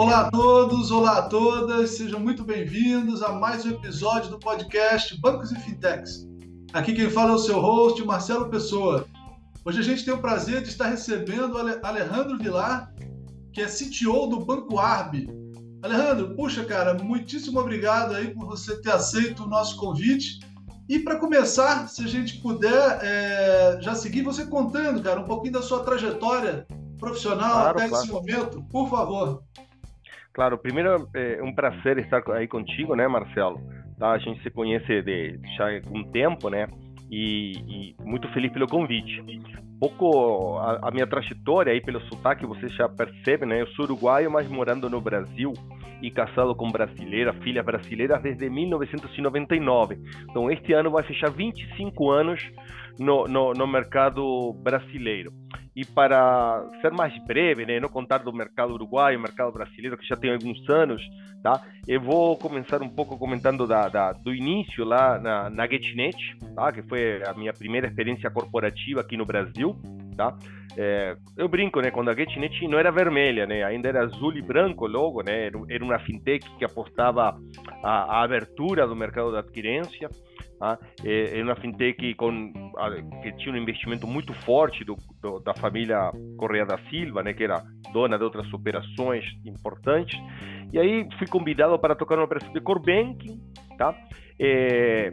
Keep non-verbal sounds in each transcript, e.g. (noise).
Olá a todos, olá a todas, sejam muito bem-vindos a mais um episódio do podcast Bancos e Fintechs. Aqui quem fala é o seu host, Marcelo Pessoa. Hoje a gente tem o prazer de estar recebendo Alejandro Vilar, que é CTO do Banco Arb. Alejandro, puxa, cara, muitíssimo obrigado aí por você ter aceito o nosso convite. E para começar, se a gente puder é, já seguir você contando, cara, um pouquinho da sua trajetória profissional claro, até claro. esse momento, por favor. Claro, primeiro é um prazer estar aí contigo, né, Marcelo? Tá? A gente se conhece de já há algum tempo, né? E, e, muito feliz pelo convite. Pouco a, a, minha trajetória aí pelo sotaque você já percebe, né? Eu sou uruguaio, mas morando no Brasil e casado com brasileira, filha brasileira desde 1999. Então este ano vai fechar 25 anos no, no, no mercado brasileiro. E para ser mais breve, né, não contar do mercado uruguaio, mercado brasileiro, que já tem alguns anos, tá? Eu vou começar um pouco comentando da, da do início lá na, na GetNet, tá? Que foi a minha primeira experiência corporativa aqui no Brasil, tá? É, eu brinco, né? Quando a GetNet não era vermelha, né? Ainda era azul e branco logo, né? Era uma fintech que apostava a, a abertura do mercado da adquirência, Tá? É, uma fintech com, que tinha um investimento muito forte do, do, da família Correia da Silva, né, que era dona de outras operações importantes. E aí fui convidado para tocar uma operação de core banking, tá? É,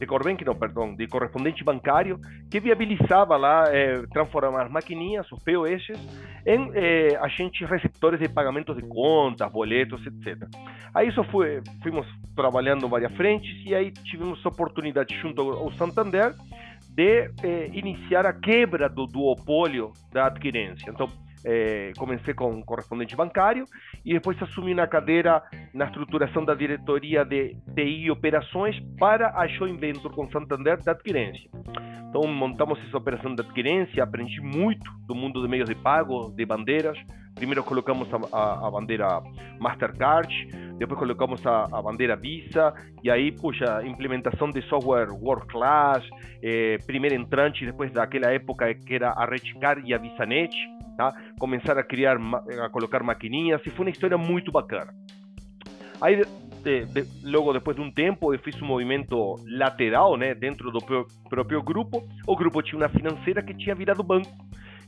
de Corbank, não, perdão, de correspondente bancário, que viabilizava lá eh, transformar as maquininhas, os POS, em eh, agentes receptores de pagamentos de contas, boletos, etc. Aí isso foi, fomos trabalhando várias frentes e aí tivemos a oportunidade junto ao Santander de eh, iniciar a quebra do duopólio da adquirência. Então, é, comecei com correspondente bancário e depois assumi na cadeira na estruturação da diretoria de TI e operações para a joint venture com Santander da adquirência. Então montamos essa operação de adquirência, aprendi muito do mundo de meios de pago, de bandeiras. Primeiro colocamos a, a, a bandeira Mastercard, depois colocamos a, a, bandeira Visa, e aí, puxa, implementação de software World Class, eh, primeiro entrante depois daquela época que era a Redcard e a VisaNet tá? Começar a criar, a colocar maquininhas e foi uma história muito bacana. Aí, de, de, logo depois de um tempo, eu fiz um movimento lateral, né, dentro do próprio grupo. O grupo tinha uma financeira que tinha virado banco.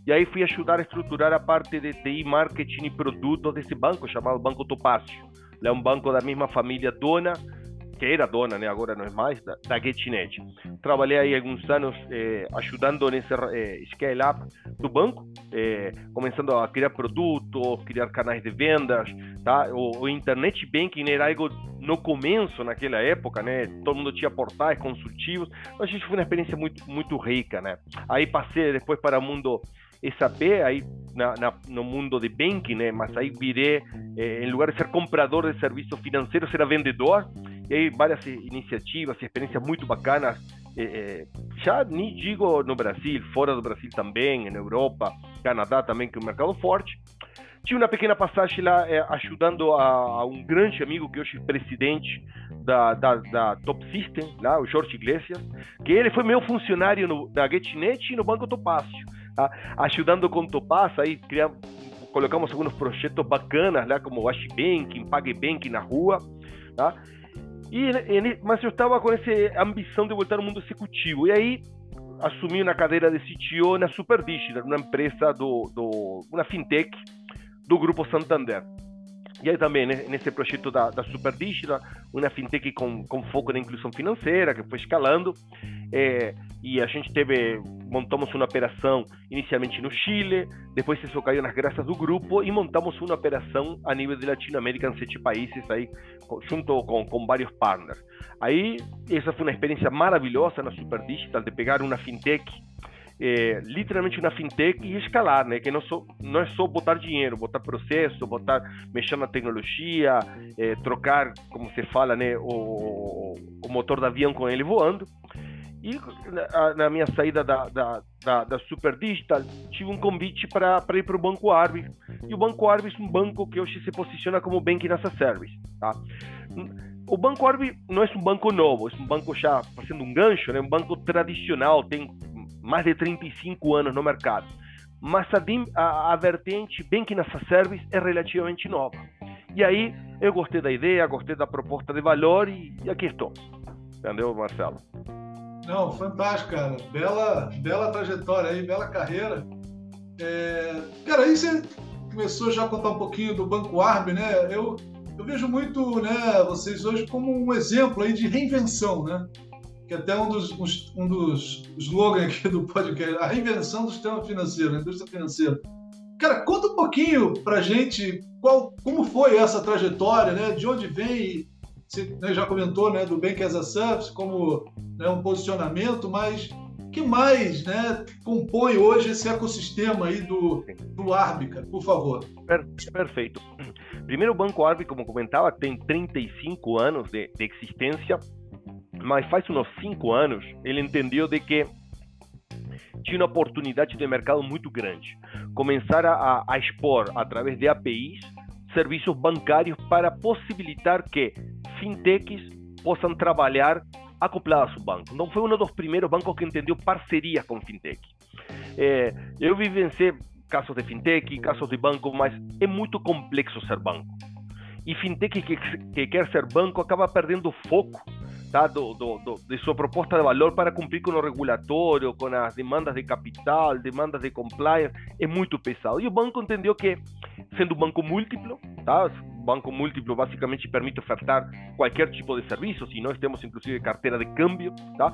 E aí fui ajudar a estruturar a parte de TI, marketing e produtos desse banco, chamado Banco Topácio. É um banco da mesma família dona, que era dona, né, agora não é mais, da, da GetNet. Trabalhei aí alguns anos eh, ajudando nesse eh, scale-up do banco, eh, começando a criar produtos, criar canais de vendas, tá? O, o, internet banking era algo no começo, naquela época, né? Todo mundo tinha portais consultivos. Então, a gente foi uma experiência muito, muito rica, né? Aí passei depois para o mundo SAP, aí na, na, no mundo de banking, né? Mas aí virei, eh, em lugar de ser comprador de serviços financeiros, era vendedor. E várias iniciativas e experiências muito bacanas, é, já nem digo no Brasil, fora do Brasil também, na Europa, Canadá também, que é um mercado forte. Tinha uma pequena passagem lá é, ajudando a, a, um grande amigo que hoje é presidente da, da, da, Top System, lá, o Jorge Iglesias, que ele foi meu funcionário no, da GetNet e no Banco Topácio, tá? ajudando com Topaz, aí criamos, colocamos alguns projetos bacanas lá, como o Ashbank, PagBank na rua, tá? E, ele, mas eu estava com essa ambição de voltar ao mundo executivo. E aí assumi na cadeira de CTO na Super Digital, uma empresa do, do uma fintech do grupo Santander. E aí também, né, nesse projeto da, da Super Digital, uma fintech com, com foco na inclusão financeira, que foi escalando, é, e a gente teve, montamos uma operação inicialmente no Chile, depois isso caiu nas graças do grupo, e montamos uma operação a nível de Latinoamérica em sete países, aí, junto com, com vários partners. Aí, essa foi uma experiência maravilhosa na Super Digital, de pegar uma fintech é, literalmente na fintech e escalar, né? Que não, só, não é só botar dinheiro, botar processo, botar, mexer na tecnologia, é, trocar, como se fala, né? O, o motor do avião com ele voando. E na, na minha saída da, da, da, da, Super Digital, tive um convite para ir para o Banco Arby. E o Banco Arby é um banco que hoje se posiciona como Banking as a Service. Tá? O Banco Arby não é um banco novo, é um banco já fazendo um gancho, né? um banco tradicional, tem mais de 35 anos no mercado. Mas a, a, a vertente Banking as a Service é relativamente nova. E aí eu gostei da ideia, gostei da proposta de valor e, e aqui estou. Entendeu, Marcelo? Não, fantástico, cara. Bela, bela trajetória aí, bela carreira. É... Cara, aí você começou já a contar um pouquinho do Banco Arb, né? Eu, eu vejo muito né, vocês hoje como um exemplo aí de reinvenção, né? Que até um dos, um dos slogans aqui do podcast, a reinvenção do sistema financeiro, da indústria financeira. Cara, conta um pouquinho pra gente qual, como foi essa trajetória, né? De onde vem, você né, já comentou, né, do Bank as a Service como né, um posicionamento, mas que mais né, compõe hoje esse ecossistema aí do, do Arbica, por favor? Per, perfeito. Primeiro, o Banco Arbi, como comentava, tem 35 anos de, de existência, mas faz uns 5 anos ele entendeu de que tinha uma oportunidade de mercado muito grande. Começar a, a expor, através de APIs, serviços bancários para possibilitar que fintechs possam trabalhar acopladas ao banco. Então foi um dos primeiros bancos que entendeu parcerias com fintech. É, eu vivenciei casos de fintech, casos de banco, mas é muito complexo ser banco. E fintech que, que quer ser banco acaba perdendo foco tá, do, do, do, de sua proposta de valor para cumprir com o regulatório, com as demandas de capital, demandas de compliance, é muito pesado. E o banco entendeu que, sendo um banco múltiplo, tá, banco múltiplo basicamente permite ofertar qualquer tipo de serviço, se nós temos inclusive carteira de câmbio, tá,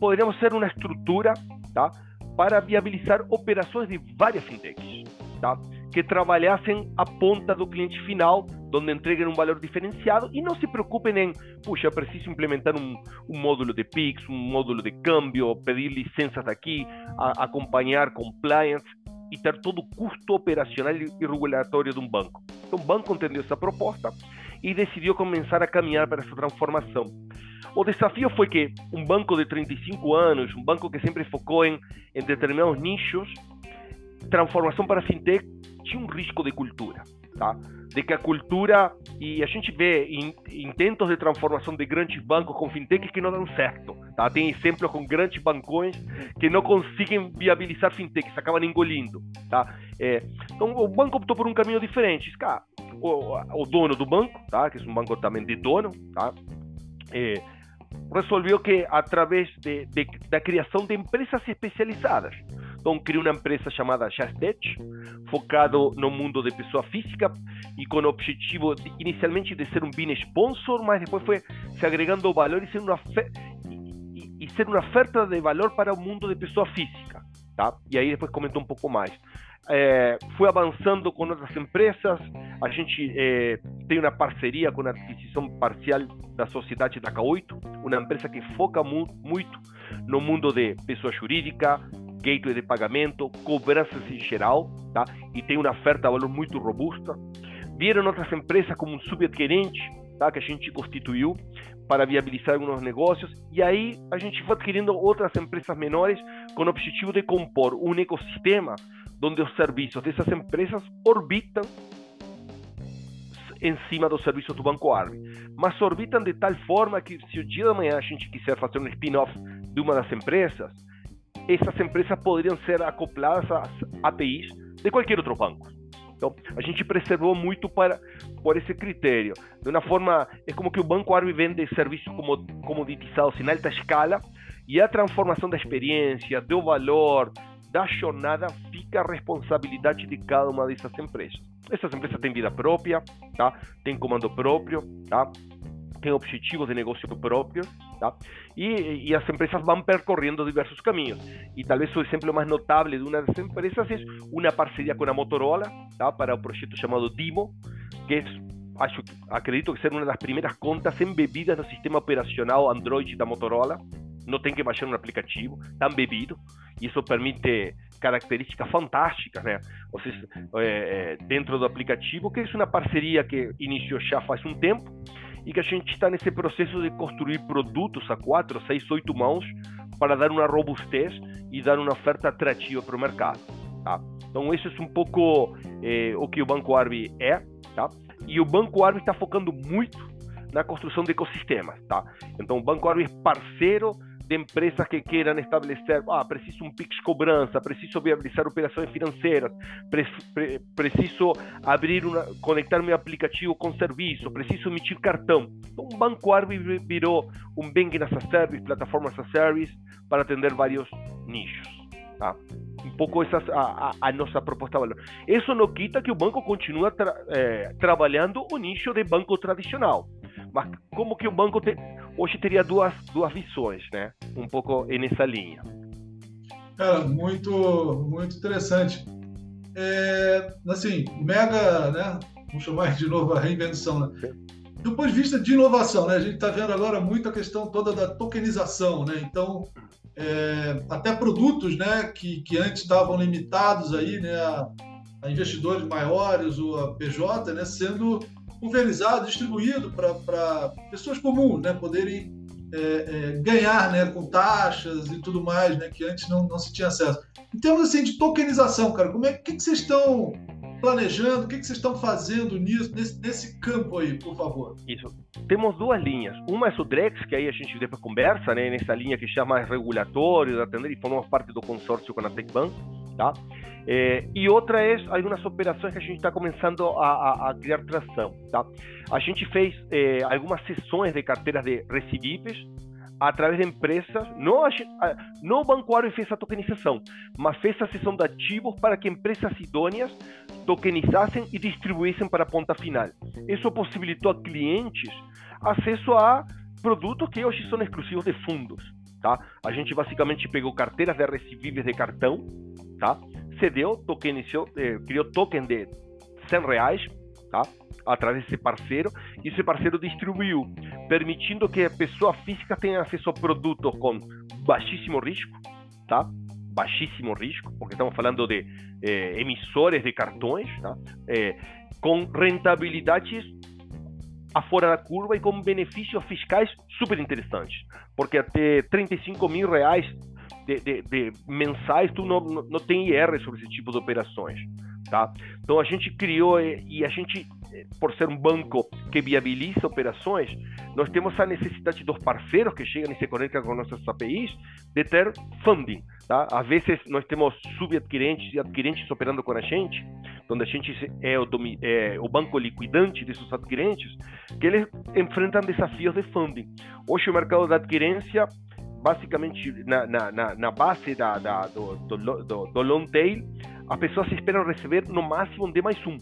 poderíamos ser uma estrutura tá, para viabilizar operações de várias fintechs. Tá? que trabalhassem a ponta do cliente final, onde entreguem um valor diferenciado e não se preocupem em, puxa, eu preciso implementar um, um módulo de PIX, um módulo de câmbio, pedir licenças aqui, a, acompanhar compliance e ter todo o custo operacional e regulatório de um banco. Então o banco entendeu essa proposta e decidiu começar a caminhar para essa transformação. O desafio foi que um banco de 35 anos, um banco que sempre focou em determinados nichos, transformação para fintech tinha um risco de cultura, tá? De que a cultura e a gente vê intentos de transformação de grandes bancos com fintechs que não dão certo, tá? Tem exemplos com grandes bancões que não conseguem viabilizar fintechs, acabam engolindo, tá? É, então o banco optou por um caminho diferente, cara. O, o, dono do banco, tá? Que é um banco também de dono, tá? É, resolveu que através de, de, da criação de empresas especializadas então criou uma empresa chamada Shastech, focado no mundo de pessoa física e com o objetivo de, inicialmente de ser um BIN sponsor, mas depois foi se agregando valor e ser uma e, e ser uma oferta de valor para o mundo de pessoa física, tá? E aí depois comentou um pouco mais. É, foi avançando com outras empresas. A gente é, tem uma parceria com a aquisição parcial da sociedade da K8, uma empresa que foca mu muito no mundo de pessoa jurídica, gateway de pagamento, cobranças em geral, tá? e tem uma oferta de valor muito robusta. Vieram outras empresas como um subadquirente, tá? que a gente constituiu para viabilizar alguns negócios, e aí a gente foi adquirindo outras empresas menores com o objetivo de compor um ecossistema onde os serviços dessas empresas orbitam em cima dos serviços do Banco Arme, mas orbitam de tal forma que se o dia da manhã a gente quiser fazer um spin-off de uma das empresas, essas empresas poderiam ser acopladas às APIs de qualquer outro banco. Então, a gente preservou muito para, por esse critério. De uma forma, é como que o Banco Arbi vende serviços como, comoditizados em alta escala e a transformação da experiência, do valor, da jornada fica a responsabilidade de cada uma dessas empresas. Essas empresas têm vida própria, tá? Tem comando próprio, tá? Tem objetivos de negócio próprios Tá? E, e, as empresas vão percorrendo diversos caminhos. E talvez o exemplo mais notável de uma das empresas é uma parceria com a Motorola tá? para o projeto chamado Dimo, que é, acho, acredito que ser uma das primeiras contas embebidas no sistema operacional Android da Motorola. Não tem que baixar um aplicativo, está embebido. E isso permite características fantásticas, né? Vocês, é, dentro do aplicativo, que é uma parceria que iniciou já faz um tempo e que a gente está nesse processo de construir produtos a quatro, seis, oito mãos para dar uma robustez e dar uma oferta atrativa para o mercado. Tá? Então, isso é um pouco eh, o que o Banco Arbi é. Tá? E o Banco Arbi está focando muito na construção de ecossistemas. Tá? Então, o Banco Arbi é parceiro de empresas que queiram estabelecer, ah, preciso um Pix cobrança, preciso viabilizar operações financeiras, pre pre preciso abrir uma, conectar meu aplicativo com serviço, preciso emitir cartão. Então, Banco Arby virou um banking as a service, plataforma as a service, para atender vários nichos. Tá? Um pouco essa a, a, nossa proposta de valor. Isso não quita que o banco continue tra, é, trabalhando o nicho de banco tradicional. Mas como que o banco te, hoje teria duas, duas visões, né? Um pouco nessa linha. Cara, muito, muito interessante. É, assim, mega, né? Vamos chamar de novo a reinvenção, né? Do ponto de vista de inovação, né? A gente está vendo agora muito a questão toda da tokenização, né? Então, é, até produtos, né? Que, que antes estavam limitados aí, né? A, a investidores maiores ou a PJ, né? Sendo pulverizado, distribuído para pessoas comuns, né, poderem é, é, ganhar, né, com taxas e tudo mais, né, que antes não, não se tinha acesso. Em termos assim de tokenização, cara, como é que, que vocês estão planejando? O que, que vocês estão fazendo nisso, nesse, nesse campo aí, por favor? Isso. Temos duas linhas. Uma é o Drex, que aí a gente depois conversa, né, nessa linha que chama regulatório, atender, e formamos parte do consórcio com a TecBank, tá? É, e outra é algumas operações que a gente está começando a, a, a, criar tração. Tá? A gente fez é, algumas sessões de carteiras de recebíveis através de empresas. Não, não o bancoário fez a tokenização, mas fez a sessão de ativos para que empresas idôneas tokenizassem e distribuíssem para a ponta final. Isso possibilitou a clientes acesso a produtos que hoje são exclusivos de fundos. Tá? A gente basicamente pegou carteiras de recebíveis de cartão, tá? Cedeu, tokenizou, eh, criou token de 100 reais, tá? através desse parceiro, e esse parceiro distribuiu, permitindo que a pessoa física tenha acesso a produtos com baixíssimo risco, tá? baixíssimo risco, porque estamos falando de eh, emissores de cartões, tá? Eh, com rentabilidades afora da curva e com benefícios fiscais super interessantes, porque até 35 mil reais de, de, de mensais, tu não, não, tem IR sobre esse tipo de operações. Tá? Então a gente criou e a gente, por ser um banco que viabiliza operações, nós temos a necessidade dos parceiros que chegam e se conectam com nossas APIs de ter funding. Tá? Às vezes nós temos subadquirentes e adquirentes operando com a gente, onde a gente é o, é o banco liquidante desses adquirentes, que eles enfrentam desafios de funding. Hoje o mercado da adquirência basicamente na, na, na base da, da, do, do, do, do, long tail, as pessoas esperam receber no máximo um D mais um.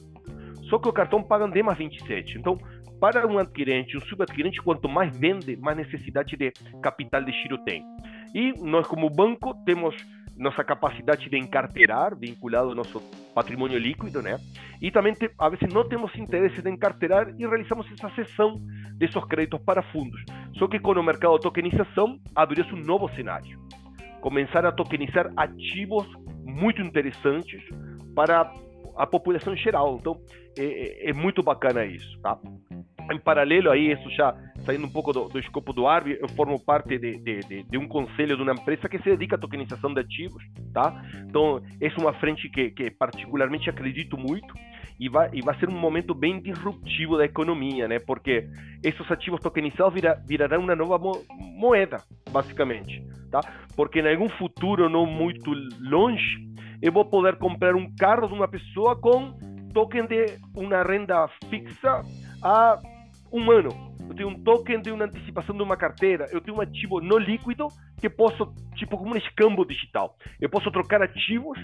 Só que o cartão paga um D mais 27. Então, para um adquirente, um subadquirente, quanto mais vende, mais necessidade de capital de giro tem. E nós, como banco, temos nossa capacidade de encarterar, vinculado ao nosso patrimônio líquido, né? E também, te, a vezes, não temos interesse de encarterar e realizamos essa cessão desses créditos para fundos. Só que com o mercado de tokenização, abriu-se um novo cenário. Começar a tokenizar ativos muito interessantes para a população geral. Então, é, é, é muito bacana isso, tá? Em paralelo a isso, já saindo um pouco do, do escopo do ARB, eu formo parte de, de, de, de, um conselho de uma empresa que se dedica à tokenização de ativos, tá? Então, essa é uma frente que, que particularmente acredito muito e vai, e vai ser um momento bem disruptivo da economia, né? Porque esses ativos tokenizados vira, virarão uma nova mo moeda, basicamente, tá? Porque em algum futuro não muito longe, eu vou poder comprar um carro de uma pessoa com token de uma renda fixa a um ano. Eu tenho um token de uma antecipação de uma carteira. Eu tenho um ativo não líquido que posso, tipo, como um escambo digital. Eu posso trocar ativos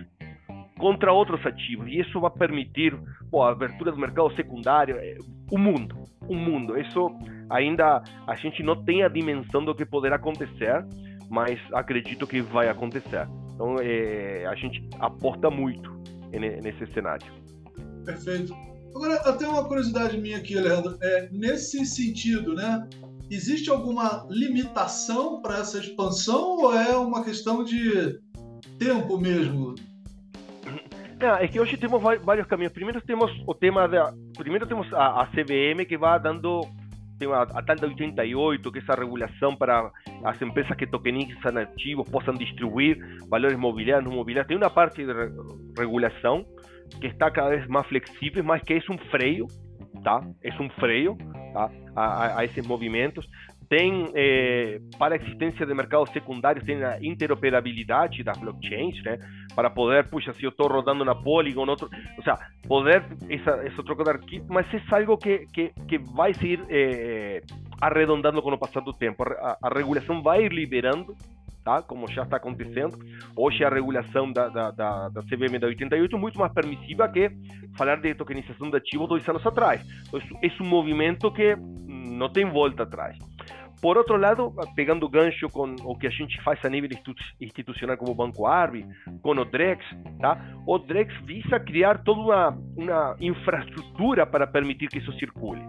contra outros ativos. E isso vai permitir pô, a abertura do mercado secundário. É, o mundo. O mundo. Isso ainda a gente não tem a dimensão do que poderá acontecer, mas acredito que vai acontecer. Então é, a gente aporta muito nesse cenário. Perfeito. Agora, até uma curiosidade minha aqui, Alejandro. É, nesse sentido, né? Existe alguma limitação para essa expansão ou é uma questão de tempo mesmo? Não, é que hoje temos vários caminhos. Primeiro temos o tema da. Primeiro temos a, a CVM que vai dando. Tem a, a tal da 88, que é essa regulação para as empresas que tokenizam ativos possam distribuir valores mobiliários no mobiliário. Tem uma parte de re, regulação que está cada vez más flexible, más que es un freio, tá? Es un freio, tá? A, a, esses movimentos. tem, é, para a existência de mercados secundários, tem a interoperabilidade das blockchains, né? Para poder, puxa, se eu estou rodando na Polygon, outro, ou seja, poder essa, essa troca de arquivo, mas é algo que, que, que vai seguir é, arredondando com o passar do tempo. A, a regulação vai ir liberando tá? como já está acontecendo. Hoje a regulação da, da, da, da CVM da 88 é muito mais permissiva que falar de tokenização de ativos dois anos atrás. Então, é um movimento que não tem volta atrás. Por outro lado, pegando gancho com o que a gente faz a nível institucional como o Banco Arbi, com o Drex, tá? o Drex visa criar toda uma, uma infraestrutura para permitir que isso circule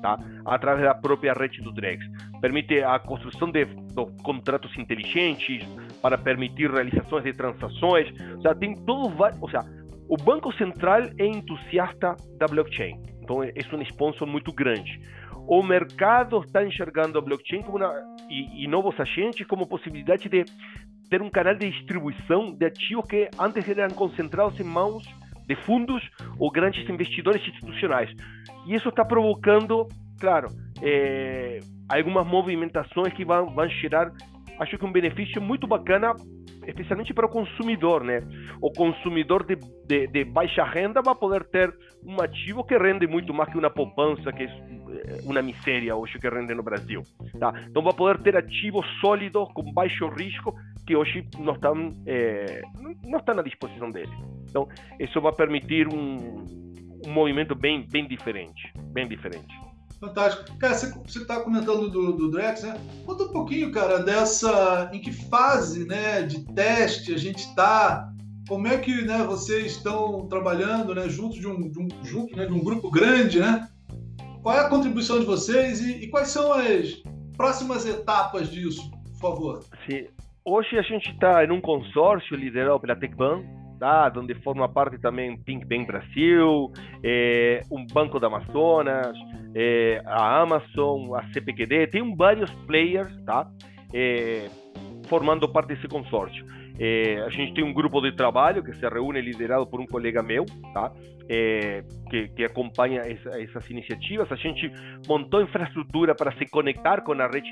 tá? através da própria rede do Drex. Permite a construção de, de contratos inteligentes para permitir realizações de transações. O tem todo, o o Banco Central é entusiasta da blockchain. Então, é um sponsor muito grande. O mercado está enxergando a blockchain como uma, e, e novos agentes como possibilidade de ter um canal de distribuição de ativos que antes eram concentrados em mãos de fundos ou grandes investidores institucionais. E isso está provocando, claro, é, algumas movimentações que vão, vão gerar, acho que um benefício muito bacana, especialmente para o consumidor, né? O consumidor de, de, de baixa renda vai poder ter um ativo que rende muito mais que uma poupança, que é uma miséria hoje que rende no Brasil. Tá? Então vai poder ter ativos sólidos, com baixo risco, que hoje não estão, é, não estão à disposição dele. Então, isso vai permitir um, um movimento bem, bem diferente, bem diferente. Fantástico. Cara, você está comentando do, do Drex, né? Conta um pouquinho, cara, dessa. Em que fase né, de teste a gente está? Como é que né, vocês estão trabalhando né, junto, de um, de um, junto né, de um grupo grande, né? Qual é a contribuição de vocês e, e quais são as próximas etapas disso, por favor? Sim. Hoje a gente está em um consórcio liderado pela TecBan, tá? onde forma parte também Pink Bank Brasil, é, um Banco da Amazonas, é, a Amazon, a CPQD, tem vários players tá? É, formando parte desse consórcio. A gente tem um grupo de trabalho que se reúne liderado por um colega meu, tá? Que, que, acompanha essa, essas iniciativas. A gente montou infraestrutura para se conectar com a rede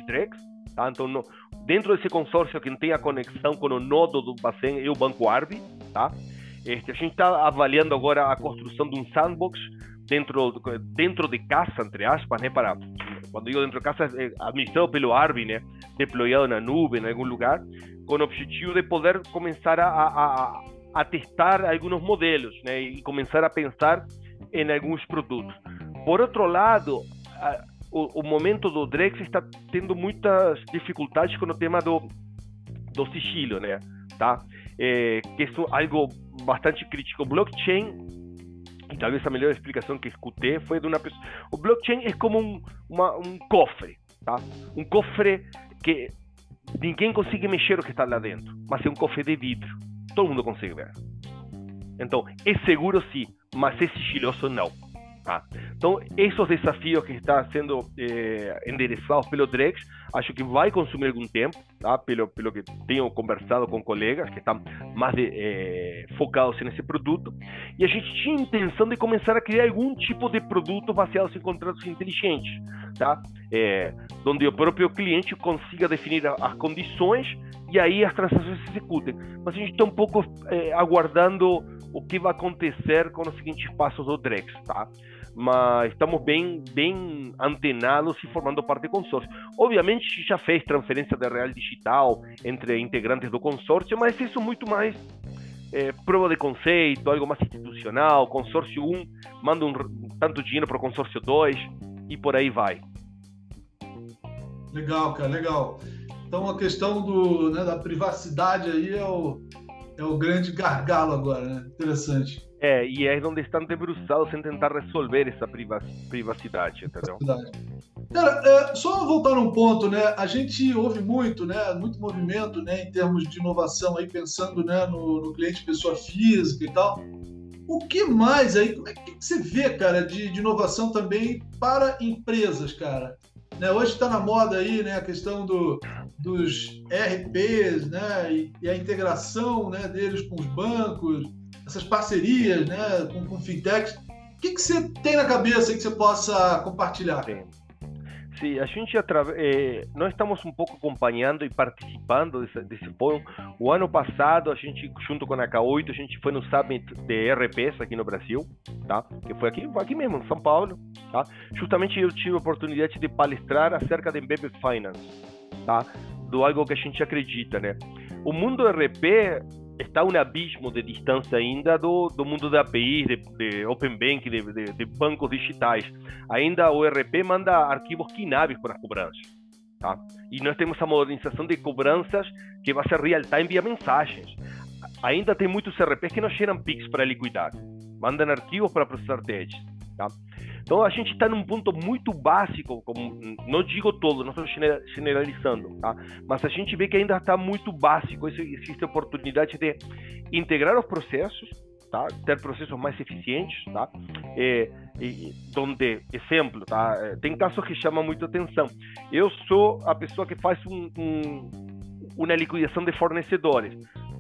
Tá? Então, no, dentro desse consórcio, quem tem a conexão com o nodo do Bacen é o Banco Arbi. Tá? Este, a gente está avaliando agora a construção de um sandbox dentro, dentro de casa, entre aspas, né? Para, quando digo dentro de casa, é administrado pelo Arbi, né? Deployado na nuvem, em algum lugar, com o objetivo de poder começar a, a, a testar alguns modelos, né? E começar a pensar em alguns produtos. Por outro lado, o, o, momento do Drex está tendo muitas dificuldades com o tema do, do sigilo, né? Tá? É, que é algo bastante crítico. Blockchain, e talvez a melhor explicação que escutei foi de uma pessoa. O blockchain é como um, uma, um cofre, tá? Um cofre que ninguém consegue mexer o que está lá dentro, mas é um cofre de vidro. Todo mundo consegue ver. Então, é seguro sim, mas é sigiloso não. Tá? Então, esses desafios que estão sendo eh, endereçados pelo Drex, acho que vai consumir algum tempo, tá? pelo, pelo que tenho conversado com colegas que estão mais de, eh, focados nesse produto. E a gente tinha intenção de começar a criar algum tipo de produto baseado em contratos inteligentes, tá? É, onde o próprio cliente consiga definir as condições e aí as transações se executem. Mas a gente está um pouco aguardando o que vai acontecer com os seguintes passos do Drex, tá? Mas estamos bem, bem antenados e formando parte do consórcio. Obviamente, já fez transferência de real digital entre integrantes do consórcio, mas isso muito mais é, prova de conceito, algo mais institucional. Consórcio 1 manda um, tanto dinheiro para o consórcio 2 e por aí vai. Legal, cara, legal. Então a questão do, né, da privacidade aí é o, é o grande gargalo agora, né? Interessante. É, e onde estão debruçados em tentar resolver essa privacidade, entendeu? Cara, é, só voltar um ponto, né? A gente ouve muito, né? Muito movimento, né? Em termos de inovação aí, pensando né, no, no cliente pessoa física e tal. O que mais aí? Como é que você vê, cara, de, de inovação também para empresas, cara? Né, hoje está na moda aí, né, a questão do, dos RPs, né, e, e a integração, né, deles com os bancos essas parcerias né, com, com fintechs. O que, que você tem na cabeça que você possa compartilhar? Sim. Sim, a gente é, nós estamos um pouco acompanhando e participando desse, desse fórum. O ano passado, a gente, junto com a K8, a gente foi no Summit de RPs aqui no Brasil, tá? Que foi aqui, aqui mesmo, em São Paulo, tá? Justamente eu tive a oportunidade de palestrar acerca de Embedded Finance, tá? Do algo que a gente acredita, né? O mundo RP está um abismo de distância ainda do, do mundo da API, de, de Open Bank, de, de, de, bancos digitais. Ainda o ERP manda arquivos quináveis para as cobranças. Tá? E nós temos a modernização de cobranças que vai ser real-time via mensagens. Ainda tem muitos ERPs que não geram PIX para liquidar. Mandam arquivos para processar TEDs. Tá? Então a gente está num ponto muito básico, como não digo todo, não estou generalizando, tá? Mas a gente vê que ainda está muito básico. Existe oportunidade de integrar os processos, tá? Ter processos mais eficientes, tá? É, e, donde, exemplo, tá? É, tem casos que chamam muito atenção. Eu sou a pessoa que faz um, um, uma liquidação de fornecedores.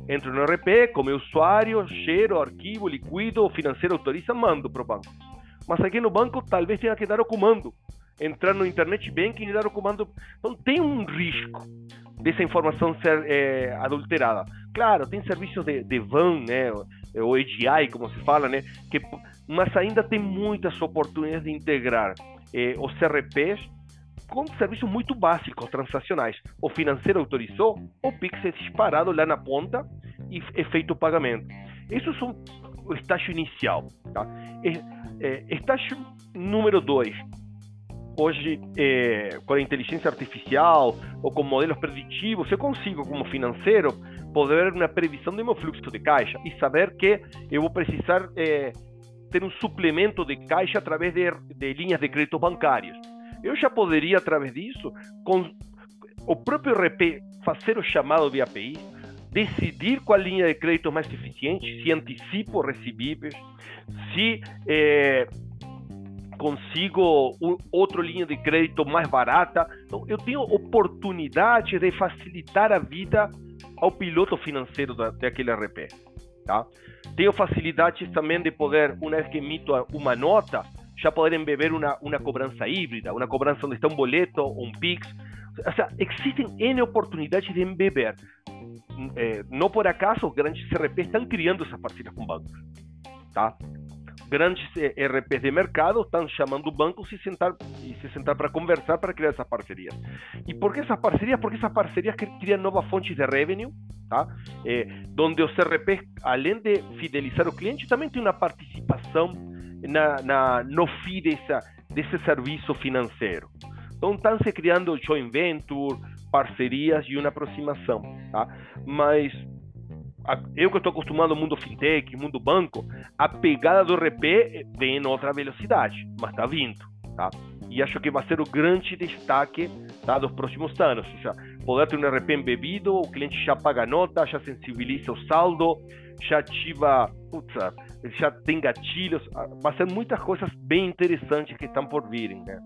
Entro no RP, como usuário, gero, arquivo, liquido, financeiro autoriza, mando para o banco. Mas aqui no banco talvez tenha que dar o comando. Entrar no internet banking e dar o comando. Então tem um risco dessa informação ser é, adulterada. Claro, tem serviços de, de van, né, ou AGI, como se fala, né, que, mas ainda tem muitas oportunidades de integrar é, os CRPs com serviços muito básicos, transacionais. O financeiro autorizou, o Pix é disparado lá na ponta e é feito o pagamento. Isso são o estágio inicial. Tá? É, estágio número 2. Hoje, é, com a inteligência artificial ou com modelos preditivos, eu consigo, como financeiro, poder uma previsão do meu fluxo de caixa e saber que eu vou precisar é, ter um suplemento de caixa através de, de linhas de crédito bancários. Eu já poderia, através disso, com o próprio RP, fazer o chamado de API, decidir qual linha de crédito mais eficiente, se antecipo recebíveis, se é, consigo um, outra linha de crédito mais barata. Então, eu tenho oportunidade de facilitar a vida ao piloto financeiro da, daquele RP. Tá? Tenho facilidade também de poder, uma vez que emito uma nota, já poder embeber uma, uma cobrança híbrida, uma cobrança onde está um boleto, um PIX. Ou seja, existem N oportunidades de embeber é, por acaso, grandes RPs estão criando essas parcerias com bancos. Tá? Grandes RPs de mercado estão chamando bancos e sentar e se sentar para conversar para criar essas parcerias. E por que essas parcerias? Porque essas parcerias criam novas fontes de revenue, tá? É, onde os RPs, além de fidelizar o cliente, também tem uma participação na, na no FII dessa, desse serviço financeiro. Então estão se criando joint venture, parcerias e uma aproximação, tá? Mas eu que estou acostumado ao mundo fintech, mundo banco, a pegada do RP vem em outra velocidade, mas está vindo, tá? E acho que vai ser o grande destaque tá, dos próximos anos. Ou seja, poder ter um RP embebido, o cliente já paga nota, já sensibiliza o saldo, já ativa, putz, já tem gatilhos. Vai ser muitas coisas bem interessantes que estão por virem, né?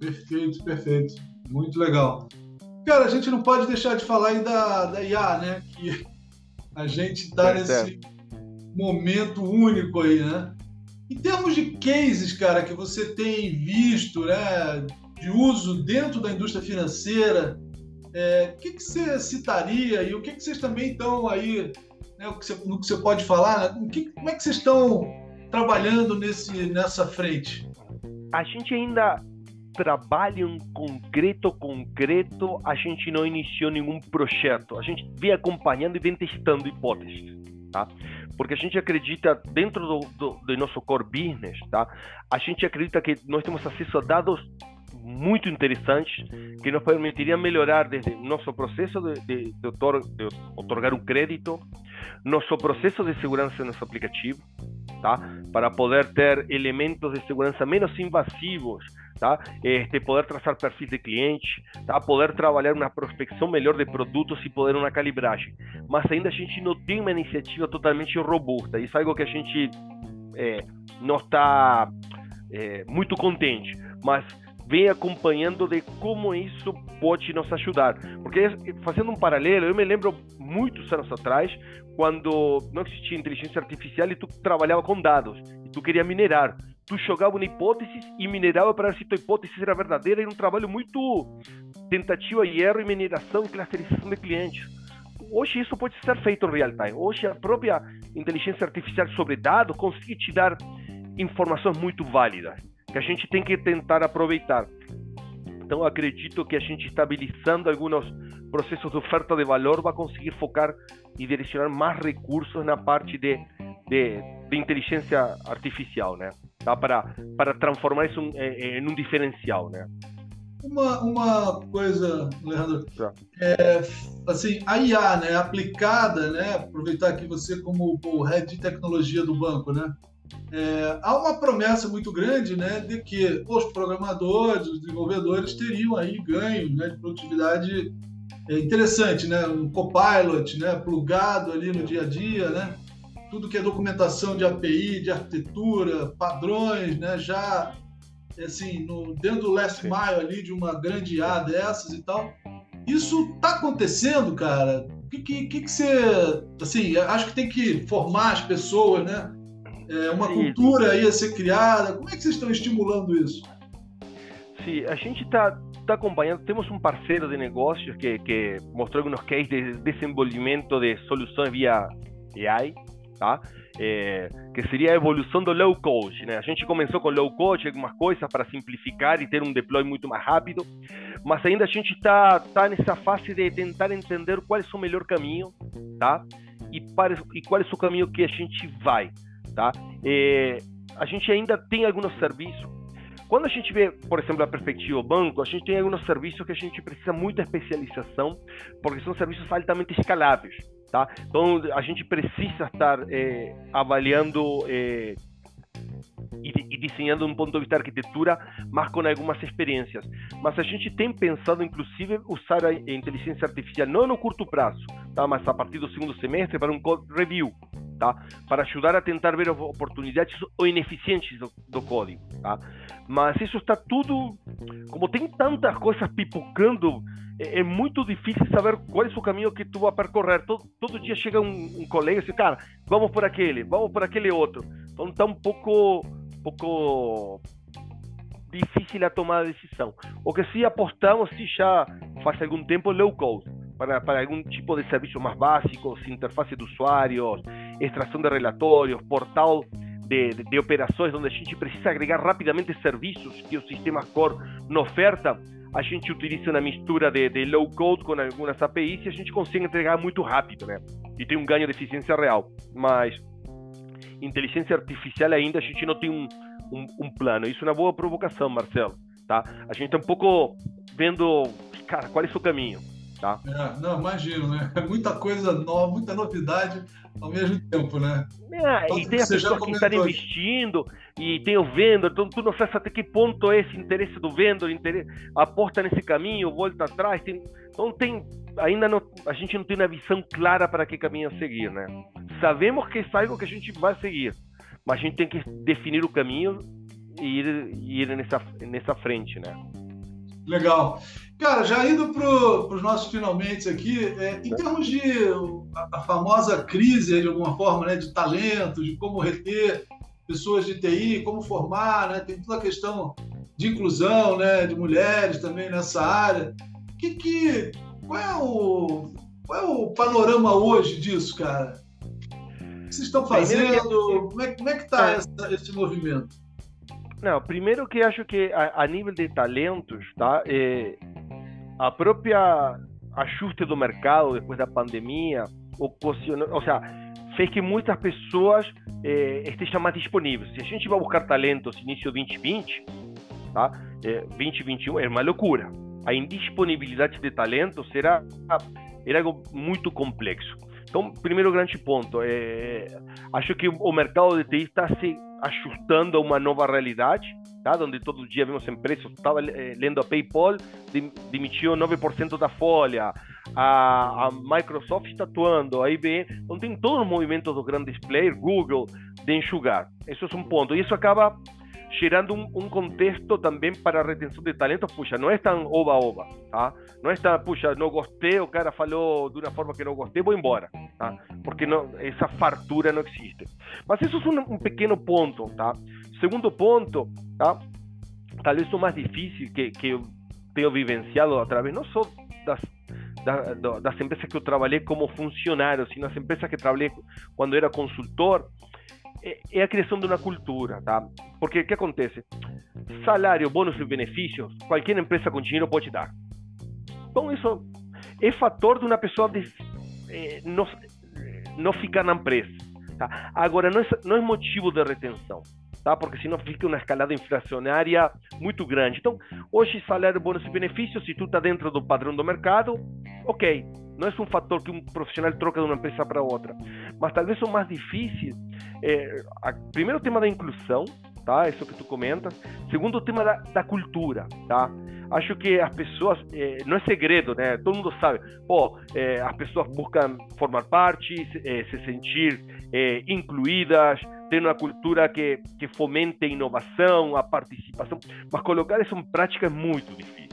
Perfeito, perfeito. Muito legal. Cara, a gente não pode deixar de falar aí da, da IA, né? Que a gente está é nesse momento único aí, né? Em termos de cases, cara, que você tem visto, né, de uso dentro da indústria financeira, é, o que, que você citaria e o que, que vocês também estão aí, né, o que você, no que você pode falar, né, que, como é que vocês estão trabalhando nesse, nessa frente? A gente ainda trabalho concreto, concreto, a gente não iniciou nenhum projeto. A gente vem acompanhando e vem testando hipóteses, tá? Porque a gente acredita, dentro do, do, do nosso core business, tá? A gente acredita que nós temos acesso a dados muito interessantes que nos permitiriam melhorar desde nosso processo de, de, de, otor, de otorgar um crédito, nosso processo de segurança no nosso aplicativo, tá? Para poder ter elementos de segurança menos invasivos tá? Este, poder traçar perfis de cliente, tá? Poder trabalhar uma prospecção melhor de produtos e poder uma calibragem. Mas ainda a gente não tem uma iniciativa totalmente robusta. Isso é algo que a gente é, não está é, muito contente, mas vem acompanhando de como isso pode nos ajudar. Porque fazendo um paralelo, eu me lembro muitos anos atrás, quando não existia inteligência artificial e tu trabalhava com dados, e tu queria minerar tu jogava uma hipótese e minerava para ver se tua hipótese era verdadeira. Era um trabalho muito tentativa e erro e mineração e clusterização de clientes. Hoje isso pode ser feito em real time. Hoje a própria inteligência artificial sobre dados consegue te dar informações muito válidas que a gente tem que tentar aproveitar. Então acredito que a gente estabilizando alguns processos de oferta de valor vai conseguir focar e direcionar mais recursos na parte de, de, de inteligência artificial, né? Para, para transformar isso em, em um diferencial, né? Uma, uma coisa, Leandro, tá. é, assim, a IA, né, aplicada, né, aproveitar aqui você como o head de tecnologia do banco, né, é, há uma promessa muito grande, né, de que os programadores, os desenvolvedores teriam aí ganho, né, de produtividade é interessante, né, um copilot, né, plugado ali no dia a dia, né, tudo que é documentação de API, de arquitetura, padrões, né, já assim, no, dentro do last mile ali de uma grande A dessas e tal. Isso está acontecendo, cara? O que, que, que, você. Assim, acho que tem que formar as pessoas, né? É, uma Sim. cultura aí a ser criada. Como é que vocês estão estimulando isso? Sim, a gente está tá acompanhando. Temos um parceiro de negócios que, que mostrou alguns cases de desenvolvimento de soluções via AI, tá? É, que seria a evolução do low code. Né? A gente começou com low code, algumas coisas para simplificar e ter um deploy muito mais rápido, mas ainda a gente está tá nessa fase de tentar entender qual é o melhor caminho, tá? E, para, e qual é o caminho que a gente vai, tá? É, a gente ainda tem alguns serviços. Quando a gente vê, por exemplo, a perspectiva banco, a gente tem alguns serviços que a gente precisa muita especialização, porque são serviços altamente escaláveis. Tá? Então a gente precisa estar é, avaliando é, e, desenhando um ponto de vista de arquitetura, mas com algumas experiências. Mas a gente tem pensado, inclusive, usar a inteligência artificial não no curto prazo, tá? mas a partir do segundo semestre para um code review, tá? para ajudar a tentar ver oportunidades ou ineficiências do, do código. Tá? Mas isso está tudo, como tem tantas coisas pipocando é, é, muito difícil saber qual é o caminho que tu vai percorrer. Todo, todo dia chega um, um colega e diz, cara, vamos por aquele, vamos por aquele outro. Então está um pouco, pouco difícil a tomar a decisão. O que sim apostamos, se já faz algum tempo, low code, para, para algum tipo de serviço mais básico, interface de usuários, extração de relatórios, portal de, de, de, operações, onde a gente precisa agregar rapidamente serviços que o sistema core não oferta a gente utiliza uma mistura de, de low code com algumas APIs e a gente consegue entregar muito rápido, né? E tem um ganho de eficiência real. Mas inteligência artificial ainda a gente não tem um, um, um plano. Isso é uma boa provocação, Marcelo. Tá? A gente está um pouco vendo, cara, qual é o seu caminho. Tá? É, não, imagino, né? É muita coisa nova, muita novidade ao mesmo tempo, né? É, então, e tem a pessoa que está investindo e tem o vendedor, então tu não sabes até que ponto é esse interesse do vendedor, interesse, aporta nesse caminho, volta atrás, tem, então tem, ainda não, a gente não tem uma visão clara para que caminho seguir, né? Sabemos que é algo que a gente vai seguir, mas a gente tem que definir o caminho e ir, ir nessa, nessa frente, né? Legal. Cara, já indo para os nossos finalmente aqui, é, em termos de a, a, famosa crise, de alguma forma, né, de talento, de como reter pessoas de TI, como formar, né, tem toda a questão de inclusão, né, de mulheres também nessa área. Que, que, qual, é o, qual é o panorama hoje disso, cara? O que vocês estão fazendo? Como é, como é que está é. esse movimento? Não, primeiro que acho que a, a nível de talentos, tá? É, a própria ajuste do mercado depois da pandemia ocasionou, ou seja, fez que muitas pessoas é, estejam mais disponíveis. Se a gente vai buscar talentos início 2020, tá? É, 2021 é uma loucura. A indisponibilidade de talentos era, era algo muito complexo. Então, primeiro grande ponto, é, acho que o mercado de TI está se ajustando a uma nova realidade, tá? onde todo dia vemos empresas, estava eh, lendo a PayPal, demitiu 9% da folha, a, a, Microsoft está atuando, a IBM, então tem todos os movimentos dos grandes players, Google, de enxugar. Isso é um ponto, e isso acaba gerando um, um, contexto também para a retenção de talentos, puxa, não é tão oba-oba, tá? Não é tão, puxa, não gostei, o cara falou de uma forma que não gostei, vou embora, tá? Porque não, essa fartura não existe. Mas isso é um, um pequeno ponto, tá? Segundo ponto, tá? talvez o mais difícil que, que eu tenho vivenciado através não só das, das, das empresas que eu trabalhei como funcionário, sino as empresas que trabalhei quando era consultor, é a criação de uma cultura, tá? Porque o que acontece? Salário, bônus e benefícios, qualquer empresa com dinheiro pode dar. Então isso é fator de uma pessoa de, eh, não, não ficar na empresa. Tá? Agora, não é, não é motivo de retenção tá? Porque senão fica uma escalada inflacionária muito grande. Então, hoje salário, bônus e benefícios, se tu está dentro do padrão do mercado, ok. Não é um fator que um profissional troca de uma empresa para outra. Mas talvez o mais difícil é, a, primeiro o tema da inclusão, tá? Isso que tu comentas. Segundo o tema da, da cultura, tá? Acho que as pessoas, é, não é segredo, né? Todo mundo sabe. Pô, é, as pessoas buscam formar parte, se, se sentir incluídas, ter uma cultura que, que fomente a inovação, a participação, mas colocar isso em prática é muito difícil.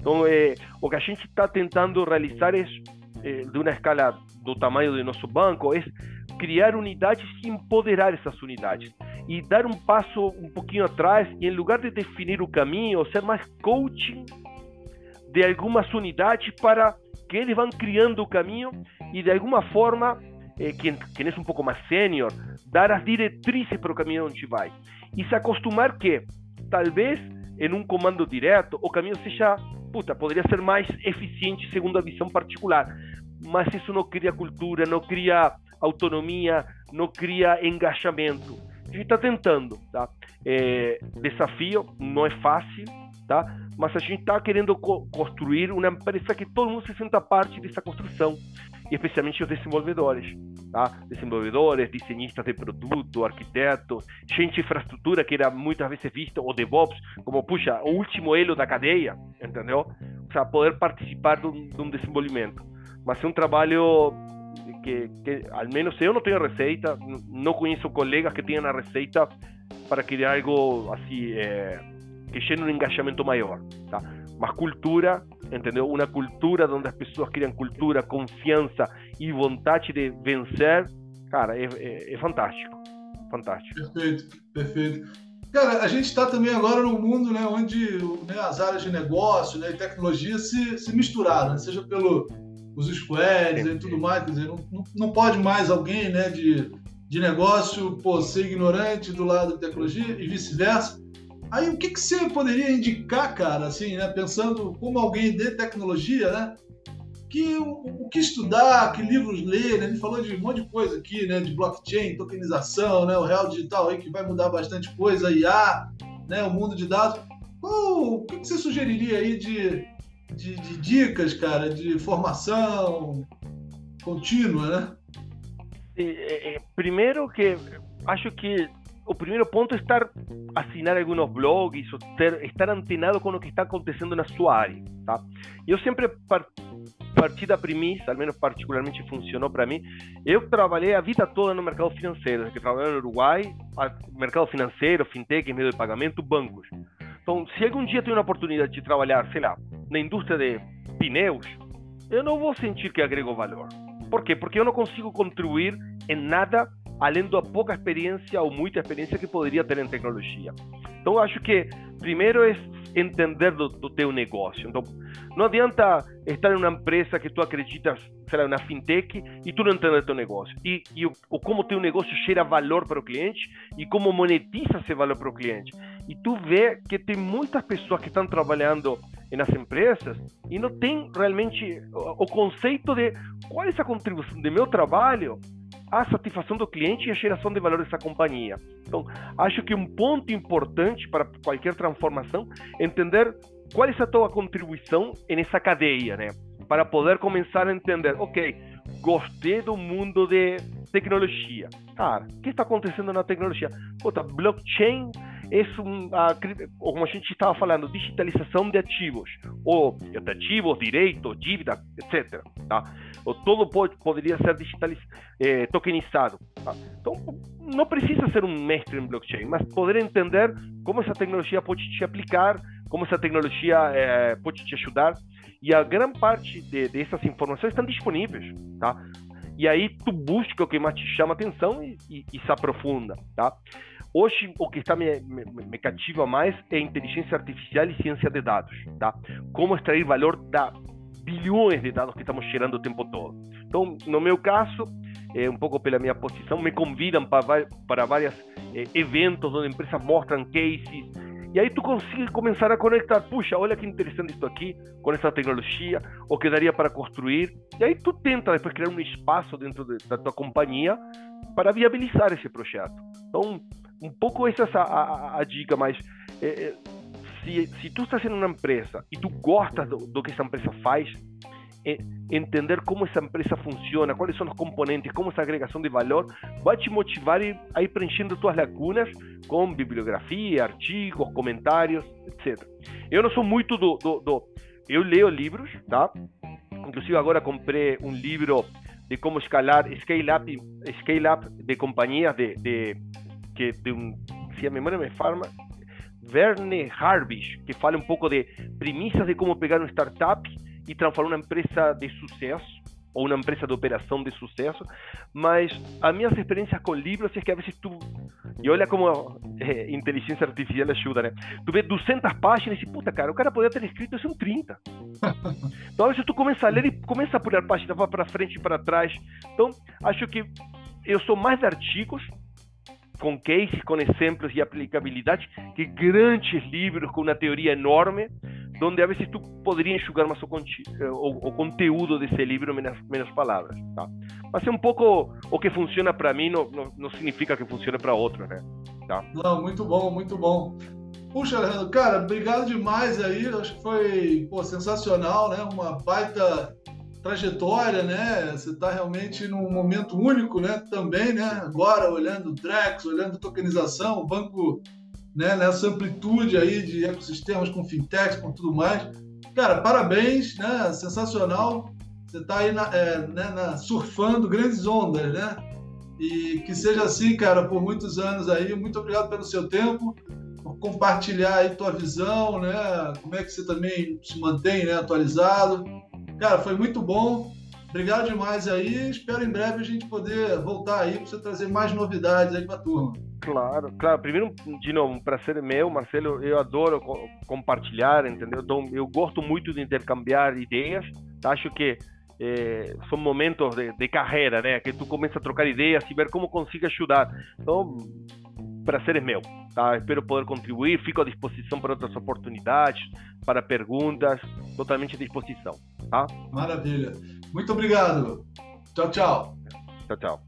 Então, é, o que a gente está tentando realizar é, é, de uma escala do tamanho do nosso banco, é criar unidades e empoderar essas unidades. E dar um passo um pouquinho atrás, e em lugar de definir o caminho, ser mais coaching de algumas unidades para que eles vão criando o caminho e de alguma forma eh, quem, quem é um pouco mais sênior, dar as diretrizes para o caminho onde vai. E se acostumar que, talvez, em um comando direto, o caminho seja, puta, poderia ser mais eficiente segundo a visão particular. Mas isso não cria cultura, não cria autonomia, não cria engajamento. A gente está tentando, tá? É, desafio, não é fácil, tá? Mas a gente está querendo co construir uma empresa que todo mundo se sinta parte dessa construção e especialmente os desenvolvedores, tá? Desenvolvedores, desenhistas de produto, arquitetos, gente de infraestrutura que era muitas vezes vista, o DevOps, como, puxa, o último elo da cadeia, entendeu? Para poder participar de um, de um desenvolvimento. Mas é um trabalho que, que, al menos eu não tenho receita, não conheço colegas que tenham a receita para criar algo assim, é, que gere um engajamento maior, tá? Mas cultura entendeu? Uma cultura onde as pessoas criam cultura, confiança e vontade de vencer, cara, é, é, é fantástico, fantástico. Perfeito, perfeito. Cara, a gente está também agora num mundo né, onde né, as áreas de negócio né, e tecnologia se, se misturaram, né? seja pelo os squads e tudo mais, quer dizer, não, não pode mais alguém né, de, de negócio pô, ser ignorante do lado da tecnologia e vice-versa. Aí o que, que você poderia indicar, cara, assim, né, pensando como alguém de tecnologia, né? Que o, o que estudar, que livros ler, né? Ele falou de um monte de coisa aqui, né? De blockchain, tokenização, né? O real digital aí que vai mudar bastante coisa, IA, né? O mundo de dados. o que, que você sugeriria aí de, de, de dicas, cara, de formação contínua, né? Primeiro que acho que o primeiro ponto é estar assinar alguns blogs, ou ter, estar antenado com o que está acontecendo na sua área, tá? Eu sempre par, parti da premissa, al menos particularmente funcionou para mim. Eu trabalhei a vida toda no mercado financeiro, que trabalhei no Uruguai, mercado financeiro, fintech, meio de pagamento, bancos. Então, se algum dia tenho uma oportunidade de trabalhar, sei lá, na indústria de pneus, eu não vou sentir que agrego valor. Por quê? Porque eu não consigo contribuir em nada além da pouca experiência ou muita experiência que poderia ter em tecnologia. Então, acho que primeiro é entender do, do teu negócio. Então, não adianta estar em uma empresa que tu acreditas, sei lá, na fintech e tu não entender teu negócio. E, e o, o, como teu negócio gera valor para o cliente e como monetiza esse valor para o cliente. E tu vê que tem muitas pessoas que estão trabalhando nas empresas e não tem realmente o, o conceito de qual é a contribuição do meu trabalho a satisfação do cliente e a geração de valor dessa companhia. Então, acho que um ponto importante para qualquer transformação é entender qual é a tua contribuição nessa cadeia, né? Para poder começar a entender, ok, gostei do mundo de tecnologia. Cara, o que está acontecendo na tecnologia? Puta, blockchain é um, a, como a gente estava falando, digitalização de ativos, ou de ativos, direitos, dívida, etc. Tá? Ou todo pode, poderia ser digitaliz, eh, tokenizado. Tá? Então, não precisa ser um mestre em blockchain, mas poder entender como essa tecnologia pode te aplicar, como essa tecnologia eh, pode te ajudar. E a grande parte de, dessas informações estão disponíveis, tá? E aí tu busca o que mais te chama atenção e, e, e se aprofunda, tá? Hoje, o que está me, me, me, cativa mais é inteligência artificial e ciência de dados, tá? Como extrair valor da bilhões de dados que estamos gerando o tempo todo. Então, no meu caso, é, um pouco pela minha posição, me convidam para, para vários é, eventos onde empresas mostram cases, e aí tu consegue começar a conectar, puxa, olha que interessante isso aqui, com essa tecnologia, o que daria para construir. E aí tu tenta depois criar um espaço dentro de, da tua companhia para viabilizar esse projeto. Então, um pouco essa é a, a, a dica, mas é, se, se tu estás em uma empresa e tu gostas do, do que essa empresa faz, entender como essa empresa funciona, quais são os componentes, como essa agregação de valor, vai te motivar a ir preenchendo tuas lacunas com bibliografia, artigos, comentários, etc. Eu não sou muito do, do, do, Eu leio livros, tá? Inclusive agora comprei um livro de como escalar, scale up, scale up de companhias de, de, que, de se a memória me falha, Verne Harbish, que fala um pouco de premissas de como pegar uma startup e transformar uma empresa de sucesso ou uma empresa de operação de sucesso, mas as minhas experiências com livros é que a vezes tu e olha como é, inteligência artificial ajuda, né? Tu vê 200 páginas e puta, cara, o cara poderia ter escrito isso em 30. (laughs) Então, às vezes tu começa a ler e começa a pular página para frente e para trás. Então, acho que eu sou mais de artigos com cases, com exemplos e aplicabilidade, que grandes livros com uma teoria enorme, onde a vezes tu poderia enxugar mais o, o, o conteúdo desse livro menos, menos palavras, tá? Mas é um pouco o que funciona para mim não, não, não, significa que funcione para outro, né? Tá? Não, muito bom, muito bom. Puxa, cara, obrigado demais aí. Acho que foi pô, sensacional, né? Uma baita trajetória, né? Você está realmente num momento único, né? Também, né? Agora olhando o Drex, olhando a tokenização, o banco, né? Nessa amplitude aí de ecossistemas com fintechs, com tudo mais. Cara, parabéns, né? Sensacional. Você está aí na, é, né, na, surfando grandes ondas, né? E que seja assim, cara, por muitos anos aí. Muito obrigado pelo seu tempo, por compartilhar aí tua visão, né? Como é que você também se mantém, né? Atualizado. Cara, foi muito bom. Obrigado demais aí. Espero em breve a gente poder voltar aí para você trazer mais novidades aí para a turma. Claro, claro. Primeiro, de novo, um prazer meu, Marcelo. Eu adoro compartilhar, entendeu? Então, eu gosto muito de intercambiar ideias. Acho que é, são momentos de, de, carreira, né? Que tu começa a trocar ideias e ver como consiga ajudar. Então, prazer é meu. Tá? Espero poder contribuir. Fico à disposição para outras oportunidades, para perguntas. Totalmente à disposição. Tá? Maravilha. Muito obrigado. Tchau, tchau. Tchau, tchau.